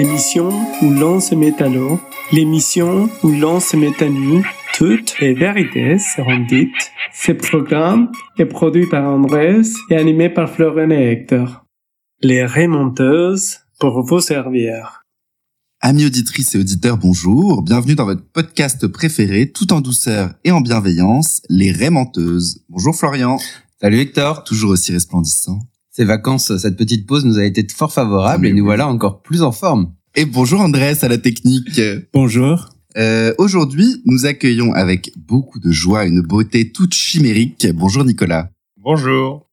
l'émission où l'on se met à l'eau, l'émission où l'on se met à nu. Toutes les vérités seront dites. Ce programme est produit par Andrés et animé par Florent et Hector. Les remonteuses pour vous servir. Amis auditrices et auditeurs, bonjour. Bienvenue dans votre podcast préféré, tout en douceur et en bienveillance, les Rémenteuses. Bonjour Florian. Salut Hector. Toujours aussi resplendissant. Ces vacances, cette petite pause nous a été fort favorable et nous voilà encore plus en forme. Et bonjour Andrés à la technique. Bonjour. Euh, Aujourd'hui, nous accueillons avec beaucoup de joie une beauté toute chimérique. Bonjour Nicolas. Bonjour.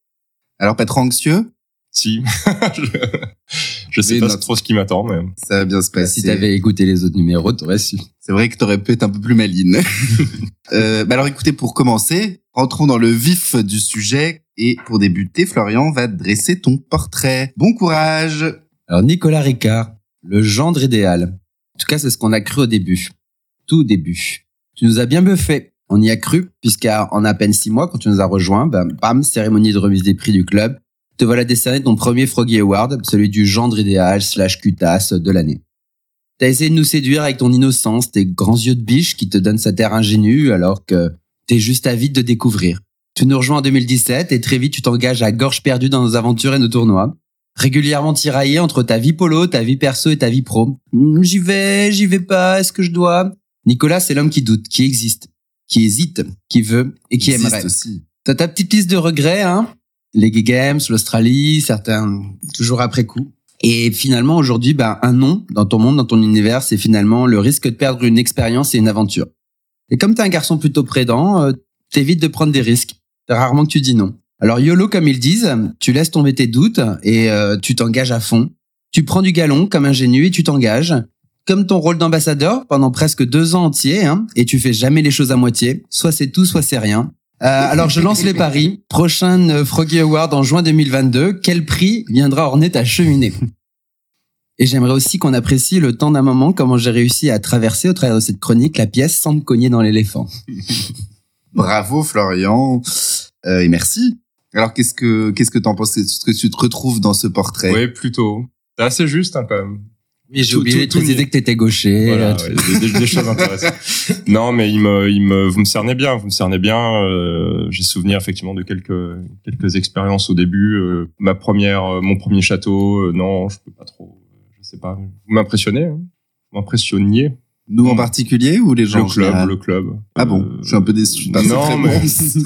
Alors pas trop anxieux? Si. je, sais Mais pas notre- trop ce qui m'attend, mais Ça va bien se passer. Si t'avais écouté les autres numéros, t'aurais su. C'est vrai que t'aurais pu être un peu plus maline. euh, bah alors écoutez, pour commencer, rentrons dans le vif du sujet. Et pour débuter, Florian va dresser ton portrait. Bon courage Alors Nicolas Ricard, le gendre idéal. En tout cas, c'est ce qu'on a cru au début. Tout au début. Tu nous as bien buffé. On y a cru, puisqu'en à peine six mois, quand tu nous as rejoints, ben, bam, cérémonie de remise des prix du club. Te voilà décerné ton premier Froggy Award, celui du gendre idéal slash cutasse de l'année. T'as essayé de nous séduire avec ton innocence, tes grands yeux de biche qui te donnent sa terre ingénue alors que t'es juste avide de découvrir. Tu nous rejoins en 2017 et très vite tu t'engages à gorge perdue dans nos aventures et nos tournois régulièrement tiraillé entre ta vie polo, ta vie perso et ta vie pro. Hmm, J'y vais, j'y vais pas, est-ce que je dois? Nicolas, c'est l'homme qui doute, qui existe, qui hésite, qui veut et qui aimerait. aussi. T'as ta petite liste de regrets, hein? Les Gay Games, l'Australie, certains toujours après coup. Et finalement, aujourd'hui, ben, un non dans ton monde, dans ton univers, c'est finalement le risque de perdre une expérience et une aventure. Et comme t'es un garçon plutôt prédent, euh, t'évites de prendre des risques. C'est rarement que tu dis non. Alors YOLO, comme ils disent, tu laisses tomber tes doutes et euh, tu t'engages à fond. Tu prends du galon comme ingénu et tu t'engages. Comme ton rôle d'ambassadeur pendant presque deux ans entiers, hein, et tu fais jamais les choses à moitié. Soit c'est tout, soit c'est rien. Euh, alors je lance les paris. Prochain euh, Froggy Award en juin 2022. Quel prix viendra orner ta cheminée? Et j'aimerais aussi qu'on apprécie le temps d'un moment, comment j'ai réussi à traverser au travers de cette chronique la pièce sans me cogner dans l'éléphant. Bravo Florian. Euh, et merci. Alors qu'est-ce que qu'est-ce que t'en penses? Est-ce que tu te retrouves dans ce portrait? Ouais, plutôt. C'est assez juste, hein, quand même. Oui, j'ai oublié tout- de tout préciser que t'étais gaucher. Voilà, euh, tu- ouais, des, des- des choses intéressantes. Non, mais il me, il me, vous me cernez bien, vous me cernez bien. euh, J'ai souvenir effectivement de quelques, quelques expériences au début. euh, ma première, euh, mon premier château, euh, non, je peux pas trop. Je sais pas. Vous m'impressionnez, hein? Vous m'impressionniez? Nous en particulier ou les gens Le club, le club. Ah bon, Euh, je suis un peu déçu. Non, c'est non, très mais- bon.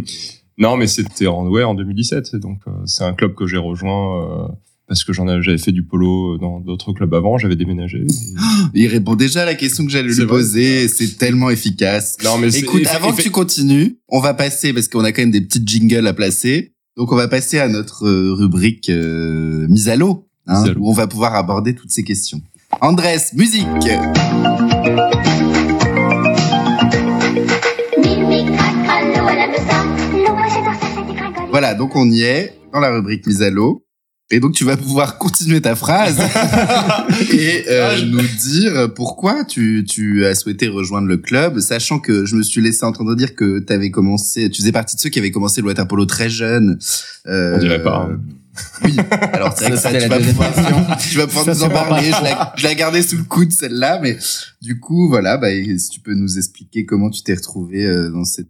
non, mais c'était en, ouais, en 2017. Donc, euh, c'est un club que j'ai rejoint euh, parce que j'en avais, j'avais fait du polo dans d'autres clubs avant. J'avais déménagé. et- Il répond déjà à la question que j'allais lui poser. C'est tellement efficace. Non, mais Écoute, avant que tu continues, on va passer parce qu'on a quand même des petites jingles à placer. Donc on va passer à notre euh, rubrique euh, mise à l'eau, hein, où on va pouvoir aborder toutes ces questions. Andrés, musique. Voilà, donc on y est dans la rubrique mise à l'eau. Et donc tu vas pouvoir continuer ta phrase et euh, Ah, nous dire pourquoi tu, tu as souhaité rejoindre le club, sachant que je me suis laissé entendre dire que tu avais commencé, tu faisais partie de ceux qui avaient commencé le water polo très jeune. Euh, On dirait pas, hein. Oui, alors c'est vrai que Ça, tu la vas pouvoir, tu vas pouvoir Ça, nous en parler. Je la, je la gardais sous le coude celle-là, mais du coup voilà, bah, si tu peux nous expliquer comment tu t'es retrouvé euh, dans cette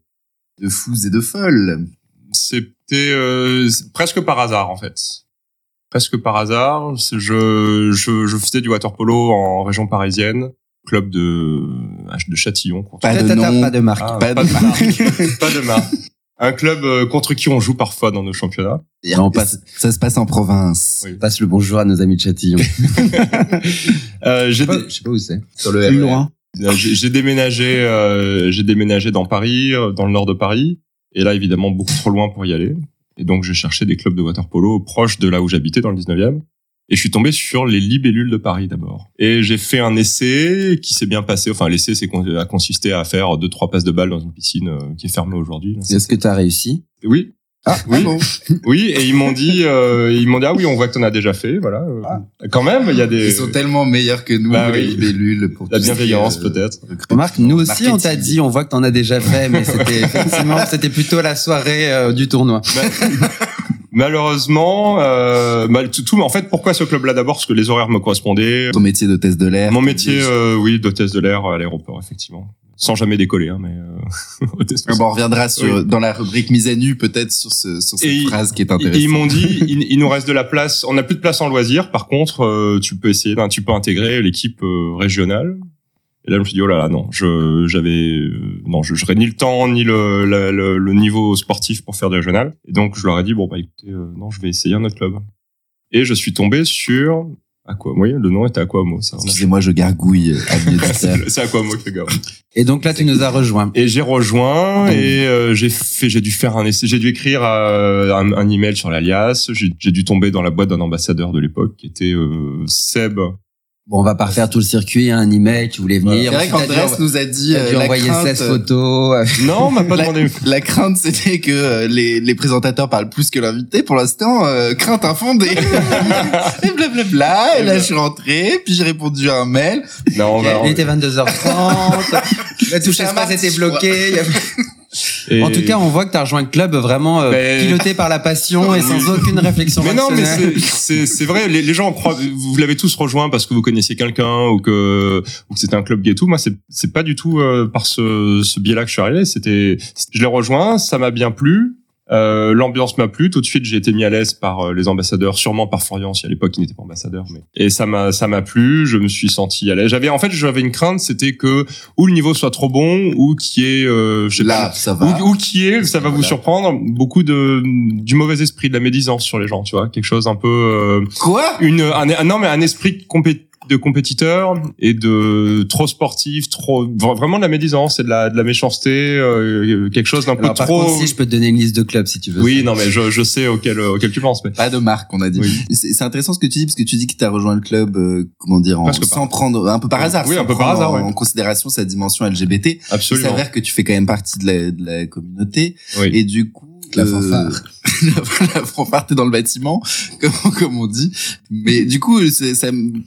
de fous et de folles. C'était euh, presque par hasard en fait. Presque par hasard. Je, je, je faisais du water polo en région parisienne, club de de Châtillon. contre- Pas de nom. pas de marque. Ah, pas pas, de marque. pas de marque. Un club euh, contre qui on joue parfois dans nos championnats. Non, on passe- Ça se passe en province. Oui. Passe le bonjour à nos amis de Châtillon. Euh, Je j'ai sais pas, dé- je sais pas où c'est. Sur le Plus loin. Euh, J'ai déménagé, euh, j'ai déménagé dans Paris, dans le nord de Paris, et là évidemment beaucoup trop loin pour y aller. Et donc j'ai cherché des clubs de water polo proches de là où j'habitais, dans le 19e. Et je suis tombé sur les libellules de Paris d'abord. Et j'ai fait un essai qui s'est bien passé. Enfin, l'essai c'est a consisté à faire deux trois passes de balles dans une piscine euh, qui est fermée aujourd'hui. Est-ce que tu as réussi? Oui, Ah, Oui. ah bon. oui. Et ils m'ont dit, euh, ils m'ont dit ah oui, on voit que t'en as déjà fait. Voilà. Euh, Quand même, il y a des Ils sont tellement meilleurs que nous, Bah les oui. libellules. Pour la bienveillance euh, peut-être. Remarque, nous aussi, on t'a dit, on voit que t'en as déjà fait, mais c'était effectivement, c'était plutôt la soirée euh, du tournoi. Malheureusement, euh, mal- tout, tout- en fait, pourquoi ce club-là d'abord? Parce que les horaires me correspondaient. Ton métier d'hôtesse de l'air. Mon métier, euh, oui, d'hôtesse de l'air à l'aéroport, effectivement. Sans jamais décoller, hein, mais euh, Ah bon, on reviendra sur, Oui. dans la rubrique mise à nu, peut-être, sur, ce, sur cette Et phrase qui est intéressante. ils m'ont dit, il, il nous reste de la place. On n'a plus de place en loisirs. Par contre, euh, tu peux essayer, ben, tu peux intégrer l'équipe euh, régionale. Et là, je me suis dit, oh là là, non, je, j'avais, euh, non, je j'aurais ni le temps ni le, la- le, le niveau sportif pour faire du régional. Et donc, je leur ai dit, bon, bah, écoutez, euh, non, je vais essayer un autre club. Et je suis tombé sur Aqua. Oui, le nom était Aquamo. Excusez-moi, je gargouille, euh. C'est Aquamo qui le gars. Et donc là, tu nous as rejoint. Et j'ai rejoint et euh, j'ai fait, j'ai dû faire un essai, j'ai dû écrire euh, un, un email sur l'alias. J'ai j'ai dû tomber dans la boîte d'un ambassadeur de l'époque qui était euh, Seb. Bon, on va pas refaire tout le circuit, hein, un email, tu voulais venir. C'est vrai qu'Andrés nous a dit, euh, dû la envoyer crainte, 16 euh, photos. Non, on m'a pas La- demandé. La crainte, c'était que euh, les, les présentateurs parlent plus que l'invité. Pour l'instant, euh, crainte infondée. et blablabla. Et là, je suis rentré, puis j'ai répondu à un mail. Non, on va. Il était 22h30. La touche espace était bloquée. Et- En tout cas, on voit que tu as rejoint le club vraiment euh, Mais- piloté par la passion et sans aucune réflexion Mais non, mais c'est- vrai. Les, les gens croient, vous l'avez tous rejoint parce que vous connaissiez quelqu'un ou que ou que c'était un club gay et tout. Moi, c'est c'est pas du tout euh, par ce ce biais-là que je suis arrivé. C'était, je l'ai rejoint, ça m'a bien plu. Euh, L'ambiance m'a plu. Tout de suite, j'ai été mis à l'aise par euh, les ambassadeurs, sûrement par Florian, si à l'époque il n'était pas ambassadeur. Mais et ça m'a ça m'a plu. Je me suis senti à l'aise. J'avais en fait j'avais une crainte, c'était que ou le niveau soit trop bon ou qui est euh, je sais Là, pas, ça va. ou, ou qui est, ça va vous surprendre, beaucoup de du mauvais esprit, de la médisance sur les gens, tu vois, quelque chose un peu euh, Quoi? une un, un- non mais un esprit compé- de compétiteur et de trop sportif, trop vra- vraiment de la médisance et de la de la méchanceté, euh, quelque chose d'un peu par trop. contre, si je peux te donner une liste de clubs si tu veux. oui, non mais je je sais auquel auquel tu penses, mais Pas de marque, on a dit. Oui. C'est intéressant ce que tu dis, parce que tu dis que tu as rejoint le club, euh, comment dire, en, Presque par- sans prendre, un peu par hasard. Oui, sans un peu par hasard, En, ouais. en considération sa dimension LGBT. Il absolument. s'avère que tu fais quand même partie de la, de la communauté. Oui. Et du coup, La euh, fanfare. la fanfare, t'es dans le bâtiment, comme, comme on dit. Mais du coup, ça,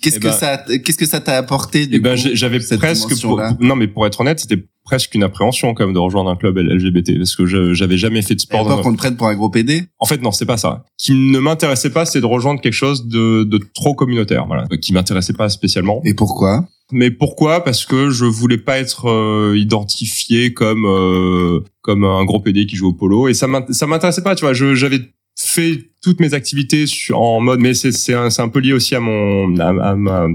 qu'est-ce Eh que ben- ça, qu'est-ce que ça t'a apporté du Eh ben j'avais presque pour, non mais pour être honnête, c'était presque une appréhension quand même de rejoindre un club LGBT parce que j'avais jamais fait de sport. dans- qu'on te prenne pour un gros PD En fait, non, c'est pas ça. Qui ne m'intéressait pas, c'est de rejoindre quelque chose de, de trop communautaire, voilà, qui m'intéressait pas spécialement. Et pourquoi? Mais pourquoi? Parce que je voulais pas être euh, identifié comme euh, comme un gros PD qui joue au polo, et ça m'int- ça m'intéressait pas. Tu vois, j'avais fait toutes mes activités en mode, mais c'est un, un peu lié aussi à mon à, ma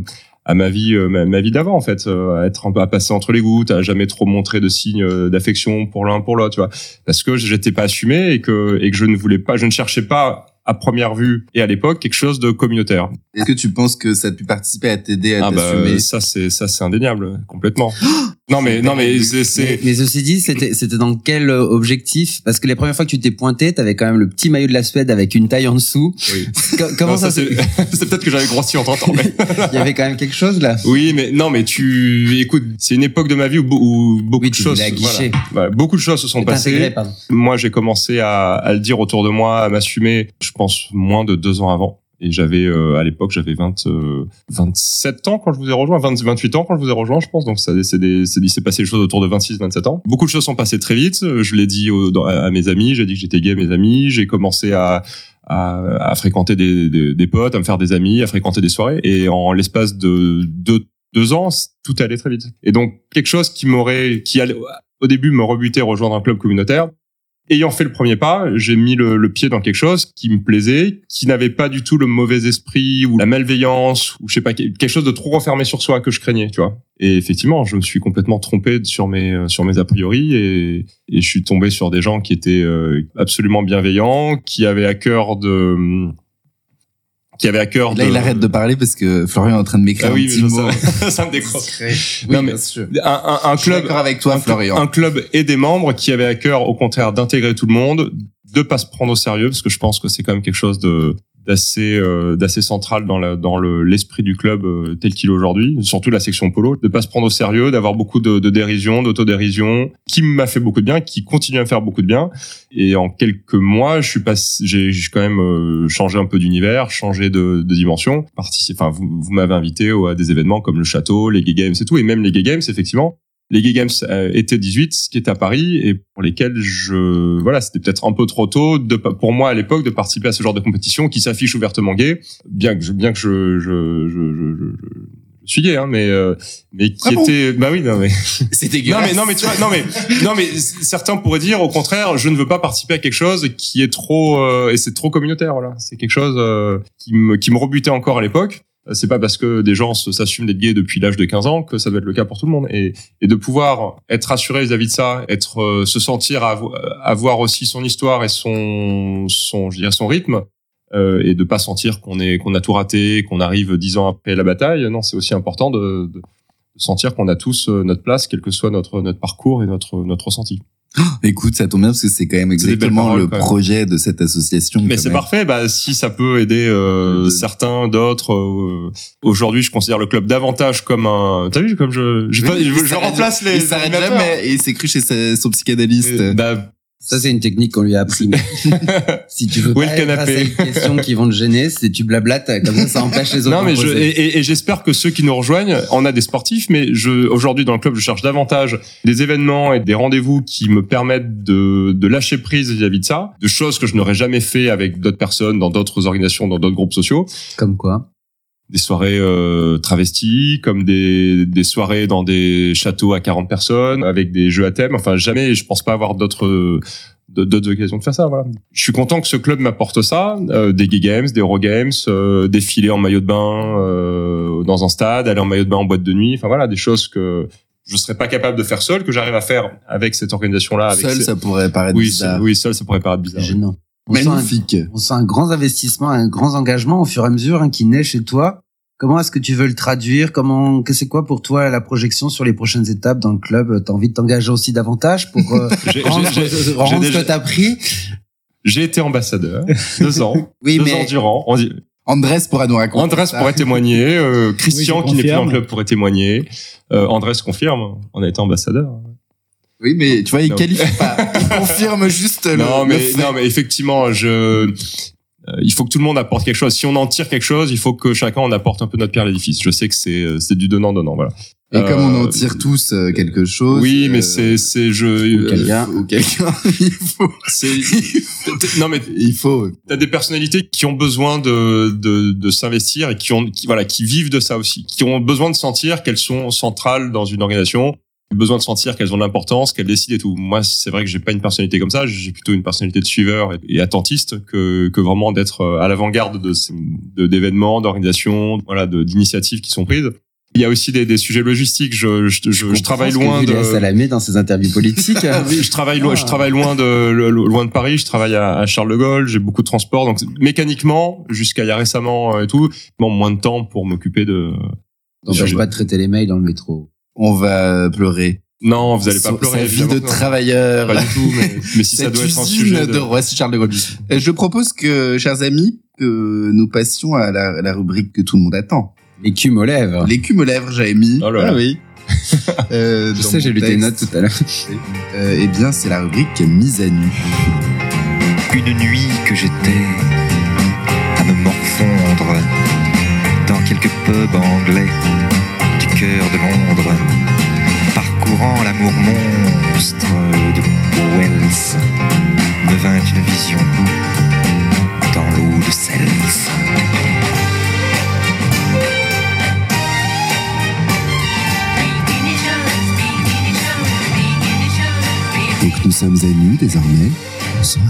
à ma vie euh, ma, vie d'avant en fait. Euh, à être un peu à passer entre les gouttes à jamais trop montrer de signes euh, d'affection pour l'un pour l'autre tu vois. Parce que j'étais pas assumé et que et que je ne voulais pas je ne cherchais pas à première vue et à l'époque quelque chose de communautaire. Est-ce que tu penses que ça a pu participer à t'aider à ah bah ça c'est ça c'est indéniable complètement non mais non mais c'est Mais, ceci dit, c'était c'était dans quel euh, objectif? Parce que les premières fois que tu t'es pointé, t'avais quand même le petit maillot de la Suède avec une taille en dessous. oui. Co- Comment Non, ça, c'est peut-être que j'avais grossi en 30 ans mais Il y avait quand même quelque chose là. oui mais non mais tu écoute c'est une époque de ma vie où, be- où beaucoup Oui, de choses voilà, Voilà, beaucoup de choses se sont passées. moi j'ai commencé à, à le dire autour de moi à m'assumer je pense moins de deux ans avant et j'avais euh, à l'époque j'avais 20 euh, 27 ans quand je vous ai rejoint 20, 28 ans quand je vous ai rejoint je pense. Donc ça c'est s'est passé des choses autour de 26 27 ans. Beaucoup de choses sont passées très vite. Je l'ai dit au- à mes amis. J'ai dit que j'étais gay mes amis. J'ai commencé à à, à fréquenter des, des, des potes à me faire des amis à fréquenter des soirées. Et en l'espace de deux deux ans tout allait très vite. Et donc quelque chose qui m'aurait qui allait au début me rebuter rejoindre un club communautaire ayant fait le premier pas, j'ai mis le, le pied dans quelque chose qui me plaisait, qui n'avait pas du tout le mauvais esprit ou la malveillance ou je sais pas quelque chose de trop renfermé sur soi que je craignais, tu vois. Et effectivement, je me suis complètement trompé sur mes euh, sur mes a priori et, et je suis tombé sur des gens qui étaient euh, absolument bienveillants, qui avaient à cœur de qui avaient à cœur Là, de il arrête de parler parce que Florian est en train de m'écrire Ah oui, un petit mais mot. ça, ça me décroche. Oui, Non, mais- bien sûr. Un, un, un Je suis club avec toi, un, Florian. un club et des membres qui avaient à cœur, au contraire, d'intégrer tout le monde, de pas se prendre au sérieux, parce que je pense que c'est quand même quelque chose de d'assez euh, d'assez central dans la dans le l'esprit du club euh, tel qu'il est aujourd'hui, surtout la section polo, de pas se prendre au sérieux, d'avoir beaucoup de, de dérision, d'autodérision, qui m'a fait beaucoup de bien, qui continue à me faire beaucoup de bien. Et en quelques mois, je suis passé, j'ai quand même euh, changé un peu d'univers, changé de, de dimension. Partici- Enfin, vous, vous m'avez invité à des événements comme le château, les gay games et tout, et même les gay games, effectivement les Gay Games euh, étaient 18, ce qui est à Paris, et pour lesquels je, voilà, c'était peut-être un peu trop tôt de, pour moi à l'époque de participer à ce genre de compétition qui s'affiche ouvertement gay, bien que je, bien que je, je, je, je, je- je suis gay, hein, mais euh, mais qui Ah bon? était, bah oui, non mais, C'est non dégueulasse. mais non mais tu vois, non mais non mais certains pourraient dire au contraire, je ne veux pas participer à quelque chose qui est trop euh, et c'est trop communautaire, voilà, c'est quelque chose euh, qui me qui me rebutait encore à l'époque. C'est pas parce que des gens s'assument d'être gays depuis l'âge de 15 ans que ça doit être le cas pour tout le monde. Et, et de pouvoir être rassuré vis-à-vis de ça, être euh, se sentir avo- avoir aussi son histoire et son son je dirais son rythme, euh, et de pas sentir qu'on est qu'on a tout raté, qu'on arrive dix ans après la bataille. Non, c'est aussi important de, de sentir qu'on a tous euh, notre place, quel que soit notre notre parcours et notre notre ressenti. Écoute, ça tombe bien parce que c'est quand même exactement paroles, le projet de cette association. Mais c'est parfait. Bah, si ça peut aider euh, De- certains, d'autres. euh, Aujourd'hui, je considère le club davantage comme un. T'as vu comme je je, Oui, je, il je s'arrête- remplace les. Il s'arrête jamais et il cru chez son psychanalyste. Bah, Ça, c'est une technique qu'on lui a appris. si tu veux Où pas être à une question qui vont te gêner, c'est tu blablates, comme ça, ça empêche les autres. non, mais je, et- et j'espère que ceux qui nous rejoignent, on a des sportifs, mais je aujourd'hui dans le club, je cherche davantage des événements et des rendez-vous qui me permettent de, de lâcher prise vis-à-vis de ça, de choses que je n'aurais jamais fait avec d'autres personnes, dans d'autres organisations, dans d'autres groupes sociaux. Comme quoi des soirées euh, travesties, comme des, des soirées dans des châteaux à 40 personnes, avec des jeux à thème. Enfin, jamais, je pense pas avoir d'autres d'autres occasions de faire ça. Voilà. Je suis content que ce club m'apporte ça, euh, des gay games, des euro games, euh, défiler en maillot de bain euh, dans un stade, aller en maillot de bain en boîte de nuit. Enfin voilà, des choses que je serais pas capable de faire seul, que j'arrive à faire avec cette organisation-là. Seul, ces- ça pourrait paraître oui, bizarre. seul, oui, seul, ça pourrait paraître bizarre. Gênant. On sent, un, Magnifique. on sent un grand investissement, un grand engagement au fur et à mesure hein, qui naît chez toi. Comment est-ce que tu veux le traduire? Comment, que c'est quoi pour toi la projection sur les prochaines étapes dans le club? T'as envie de t'engager aussi davantage pour euh, J'ai- rendre, j'ai- j'ai- rendre j'ai ce déjà- que t'as pris? J'ai été ambassadeur deux ans, Oui, deux mais ans durant. On dit- Andrés pourra nous raconter. Andrés ça. pourrait témoigner, euh, Christian Oui, qui n'est plus dans le club pourrait témoigner, euh, Andrés confirme, on a été ambassadeur. Oui, mais tu vois, il Non. qualifie pas. Il confirme juste le. non le mais fait. non mais effectivement, je euh, il faut que tout le monde apporte quelque chose. Si on en tire quelque chose, il faut que chacun en apporte un peu notre pierre à l'édifice. Je sais que c'est euh, c'est du donnant donnant voilà. Et comme on en Euh, tire tous euh, quelque chose. Oui, mais c'est c'est je Ou quelqu'un. Ou quelqu'un. il faut. c'est non mais Il faut. t'as des personnalités qui ont besoin de de, de s'investir et qui ont qui, voilà qui vivent de ça aussi, qui ont besoin de sentir qu'elles sont centrales dans une organisation, besoin de sentir qu'elles ont de l'importance, qu'elles décident et tout. Moi, c'est vrai que j'ai pas une personnalité comme ça, j'ai plutôt une personnalité de suiveur et, attentiste que que vraiment d'être euh, à l'avant-garde de d'événements, d'organisations, voilà, de d'initiatives qui sont prises. Il y a aussi des, des sujets logistiques. Je, je, je, je travaille loin de. de... Salamé dans ses interviews politiques. Oui, je travaille loin, Ah. je travaille loin de lo- lo- loin de Paris. Je travaille à, à Charles de Gaulle. J'ai beaucoup de transport, donc mécaniquement, jusqu'à il y a récemment euh, et tout, bon, moins de temps pour m'occuper de. N'empêche pas de traiter les mails dans le métro. On va pleurer. Non, vous allez pas Son- pleurer. Sa vie de non. travailleur. Pas du tout, mais, mais si ça doit être un sujet de, de. Roissy Charles de Gaulle. Euh, Je propose que, chers amis, que nous passions à la, la rubrique que tout le monde attend. L'écume aux lèvres. L'écume aux lèvres, j'avais mis. Oh là là. Ah oui. Euh, Je sais, j'ai lu tes notes tout à l'heure. Euh, eh bien, c'est la rubrique mise à nu. Une nuit que j'étais à me morfondre dans quelques pubs anglais cœur de Londres, parcourant l'amour monstre de Wells, me vint une vision dans l'eau de Cels. Donc, nous sommes à nu désormais. Bonsoir.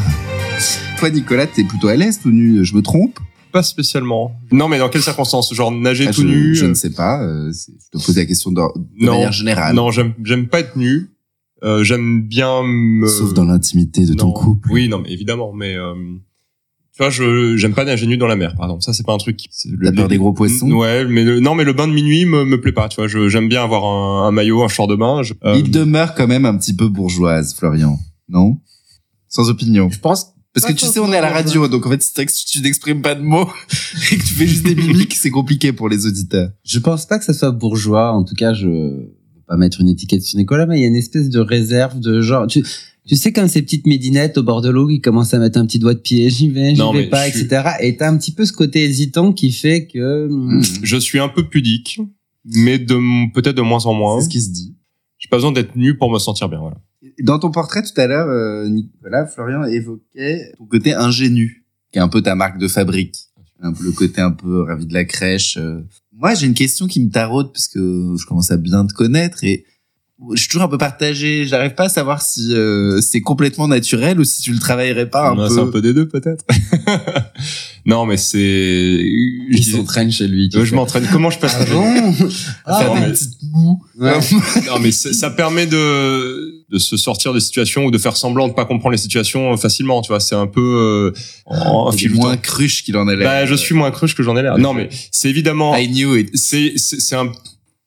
Toi, Nicolas, t'es plutôt à l'est ou nu? Je me trompe? Pas spécialement. Non, mais dans quelles circonstances? Genre nager Ah, tout je, nu je euh, ne sais pas. euh, je te pose la question de, de Non. manière générale. Non, j'aime j'aime pas être nu. Euh, j'aime bien me. Sauf dans l'intimité de ton couple. Oui, non, mais évidemment, mais euh, tu vois, je j'aime pas nager nu dans la mer, par exemple. Ça, c'est pas un truc. qui- T'as peur des gros poissons Ouais, mais le, non, mais le bain de minuit me, me plaît pas. Tu vois, j'aime bien avoir un, un maillot, un short de bain. Je- euh, Il demeure quand même un petit peu bourgeoise, Florian. Non? Sans opinion. Je pense. Parce que tu sais, on est à la radio, donc en fait, c'est vrai que si tu n'exprimes pas de mots et que tu fais juste des mimiques, c'est compliqué pour les auditeurs. Je pense pas que ça soit bourgeois. En tout cas, je veux pas mettre une étiquette sur Nicolas, mais il y a une espèce de réserve de genre. Tu, tu sais comme ces petites médinettes au bord de l'eau qui commencent à mettre un petit doigt de pied, j'y vais, j'y vais pas, je suis- etc. Et t'as un petit peu ce côté hésitant qui fait que. hmm, je suis un peu pudique, mais de peut-être de moins en moins. C'est ce qui se dit. Je J'ai pas besoin d'être nu pour me sentir bien. Voilà. Dans ton portrait tout à l'heure, euh, Nicolas, Florian évoquait ton côté ingénu, qui est un peu ta marque de fabrique. Un peu le côté un peu ravi de la crèche. euh. Moi, j'ai une question qui me taraude parce que je commence à bien te connaître et je suis toujours un peu partagé. J'arrive pas à savoir si euh, c'est complètement naturel ou si tu le travaillerais pas un Ouais, peu. C'est un peu des deux peut-être. non, mais c'est. je Il disais- s'entraîne chez lui. Euh, je m'entraîne. Comment je peux Ah bon? Ah, Non, des mais-. Ouais. Non, mais ça permet de de se sortir des situations ou de faire semblant de pas comprendre les situations euh, facilement. Tu vois, c'est un peu euh, est filoutant. moins cruche qu'il en a l'air. Bah, je suis moins cruche que j'en ai l'air. Non, mais c'est évidemment. I knew it. C'est c'est c'est un.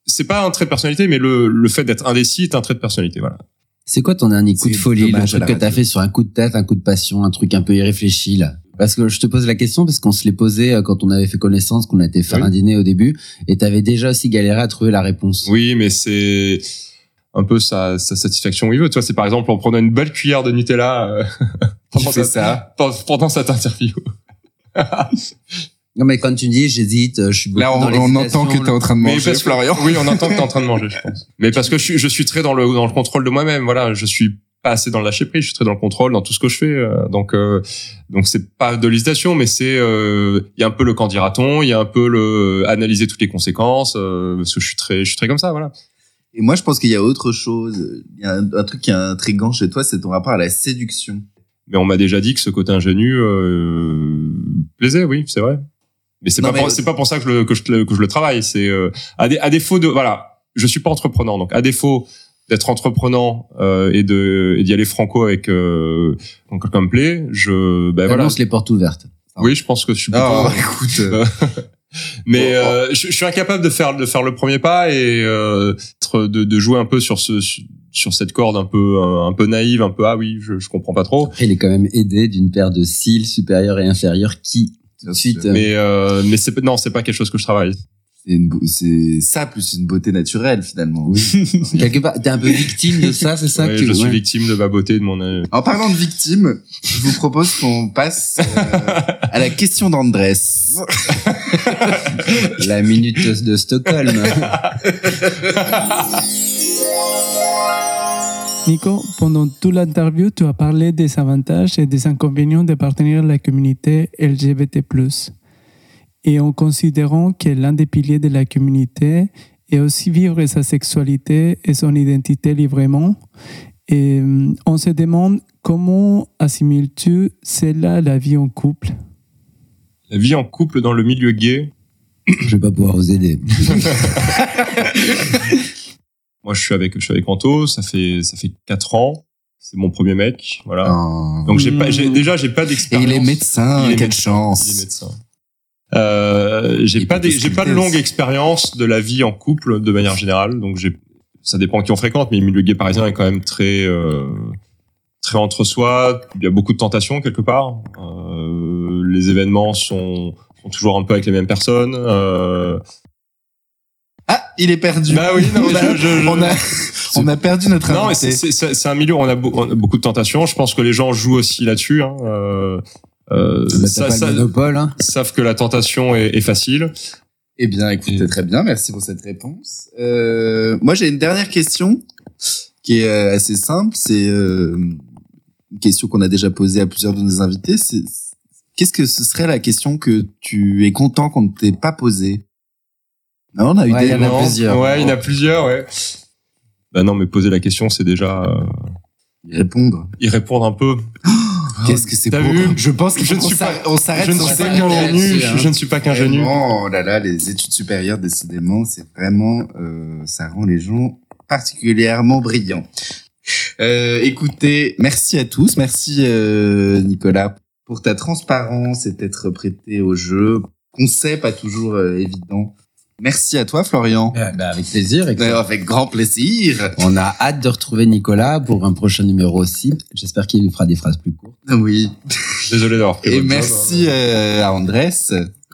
C'est pas un trait de personnalité, mais le le fait d'être indécis est un trait de personnalité. Voilà. C'est quoi ton dernier coup de folie, le truc que t'as fait sur un coup de tête, un coup de passion, un truc un peu irréfléchi là? Parce que je te pose la question parce qu'on se l'est posé euh, quand on avait fait connaissance, qu'on a été faire Oui. un dîner au début, et t'avais déjà aussi galéré à trouver la réponse. Oui, mais c'est un peu sa, sa satisfaction où il veut. Tu vois, c'est par exemple en prenant une belle cuillère de Nutella euh, pendant, fait ça pendant- cette interview. Non mais quand tu dis j'hésite, euh, je suis beaucoup Là, on, dans on l'hésitation, entend que t'es en train de manger, parce que- Florian. Oui, on entend que t'es en train de manger, je pense. Mais parce que je suis, je suis très dans le dans le contrôle de moi-même. Voilà, je suis pas assez dans le lâcher prise. Je suis très dans le contrôle dans tout ce que je fais. euh, donc euh, donc c'est pas de l'hésitation, mais c'est euh, il y a un peu le quand dira-t-on, il y a un peu le analyser toutes les conséquences. euh, parce que je suis très je suis très comme ça. Voilà. Et moi, je pense qu'il y a autre chose. Il y a un, un truc qui est intriguant chez toi, c'est ton rapport à la séduction. Mais on m'a déjà dit que ce côté ingénu euh, plaisait, oui, c'est vrai. Mais c'est pas c'est pas pour ça que je le que je, le- que je le travaille. C'est euh, à, dé- à défaut de voilà, je suis pas entreprenant, donc à défaut d'être entrepreneur euh, et de et d'y aller franco avec euh, quand quelqu'un me plaît, je ben voilà. Les portes ouvertes. Oui, je pense que je suis plutôt. Oh, écoute. euh, Mais euh, je, je suis incapable de faire de faire le premier pas et euh, de, de jouer un peu sur ce sur cette corde un peu un peu naïve, un peu ah oui, je, je comprends pas trop. Après, il est quand même aidé d'une paire de cils supérieurs et inférieurs qui tout de suite. euh, Mais euh, mais c'est non, c'est pas quelque chose que je travaille. C'est une beau- c'est ça plus une beauté naturelle finalement. Oui. quelque part, t'es un peu victime de ça, c'est ça Ouais, que je suis ouais. victime de ma beauté, de mon. euh, En parlant de victimes, je vous propose qu'on passe euh, à la question d'Andrés. la minute de Stockholm. Nico, pendant toute l'interview, tu as parlé des avantages et des inconvénients d'appartenir à la communauté LGBT+. Et en considérant que l'un des piliers de la communauté est aussi vivre sa sexualité et son identité librement, euh, on se demande comment assimiles-tu cela à la vie en couple? La vie en couple dans le milieu gay. Je vais pas pouvoir vous aider. Moi, je suis avec, je suis avec Anto. Ça fait, ça fait quatre ans. C'est mon premier mec. Voilà. Oh. Donc j'ai pas, j'ai, Mm. déjà, j'ai pas Et d'expérience. il est médecin, Il est quelle médecin. chance. Il est médecin. Euh, j'ai Il pas, j'ai pas de longue expérience de la vie en couple de manière générale. Donc j'ai, ça dépend qui on fréquente, mais le milieu gay parisien est quand même très, euh, très entre soi. Il y a beaucoup de tentations quelque part. Euh, les événements sont, sont toujours un peu avec les mêmes personnes. Euh, Ah, il est perdu. Bah oui, non, on, a, je- je- je- on, a, on a perdu notre Non, c'est- c'est c'est- c'est un milieu où on a, beau- on a beaucoup de tentations. Je pense que les gens jouent aussi là-dessus. Hein. Euh, euh, Bah, ça- ça- monopole, hein. savent que la tentation est, est facile. Eh bien, écoutez, très bien. Merci pour cette réponse. Euh, moi, j'ai une dernière question qui est euh, assez simple. C'est euh, une question qu'on a déjà posée à plusieurs de nos invités. C'est qu'est-ce que ce serait la question que tu es content qu'on ne t'ait pas posée? Non, on a eu Ouais, des il y en a plusieurs. Ouais, il y en a plusieurs, ouais. Bah non, mais poser la question, c'est déjà euh, y répondre. y répondre un peu. Qu'est-ce que c'est T'as beau. vu? Je pense que Je ne suis pas- on s'arrête Je ne sur suis ça. pas qu'un génie. là-dessus, Je, hein. je ne suis pas qu'un oh là là, les études supérieures, décidément, c'est vraiment, euh, ça rend les gens particulièrement brillants. Euh, écoutez, merci à tous, merci euh, Nicolas pour ta transparence et t'être prêté au jeu. Concept pas toujours euh, évident. Merci à toi Florian. Ouais, bah, avec plaisir. et Euh, Avec grand plaisir. On a hâte de retrouver Nicolas pour un prochain numéro aussi. J'espère qu'il nous fera des phrases plus courtes. Oui. Désolé d'avoir fait Et merci hein. euh, à Andrés.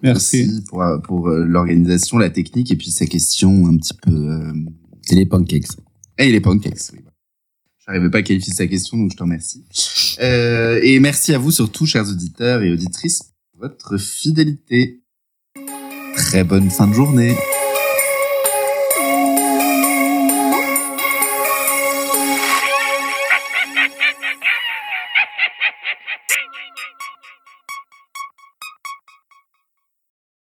Merci. aussi pour, euh, pour euh, l'organisation, la technique et puis sa question un petit peu. Euh... C'est les pancakes. Et il est pancakes, oui. J'arrivais pas à qualifier sa question, donc je te remercie. Euh, et merci à vous surtout, chers auditeurs et auditrices, pour votre fidélité. Très bonne fin de journée.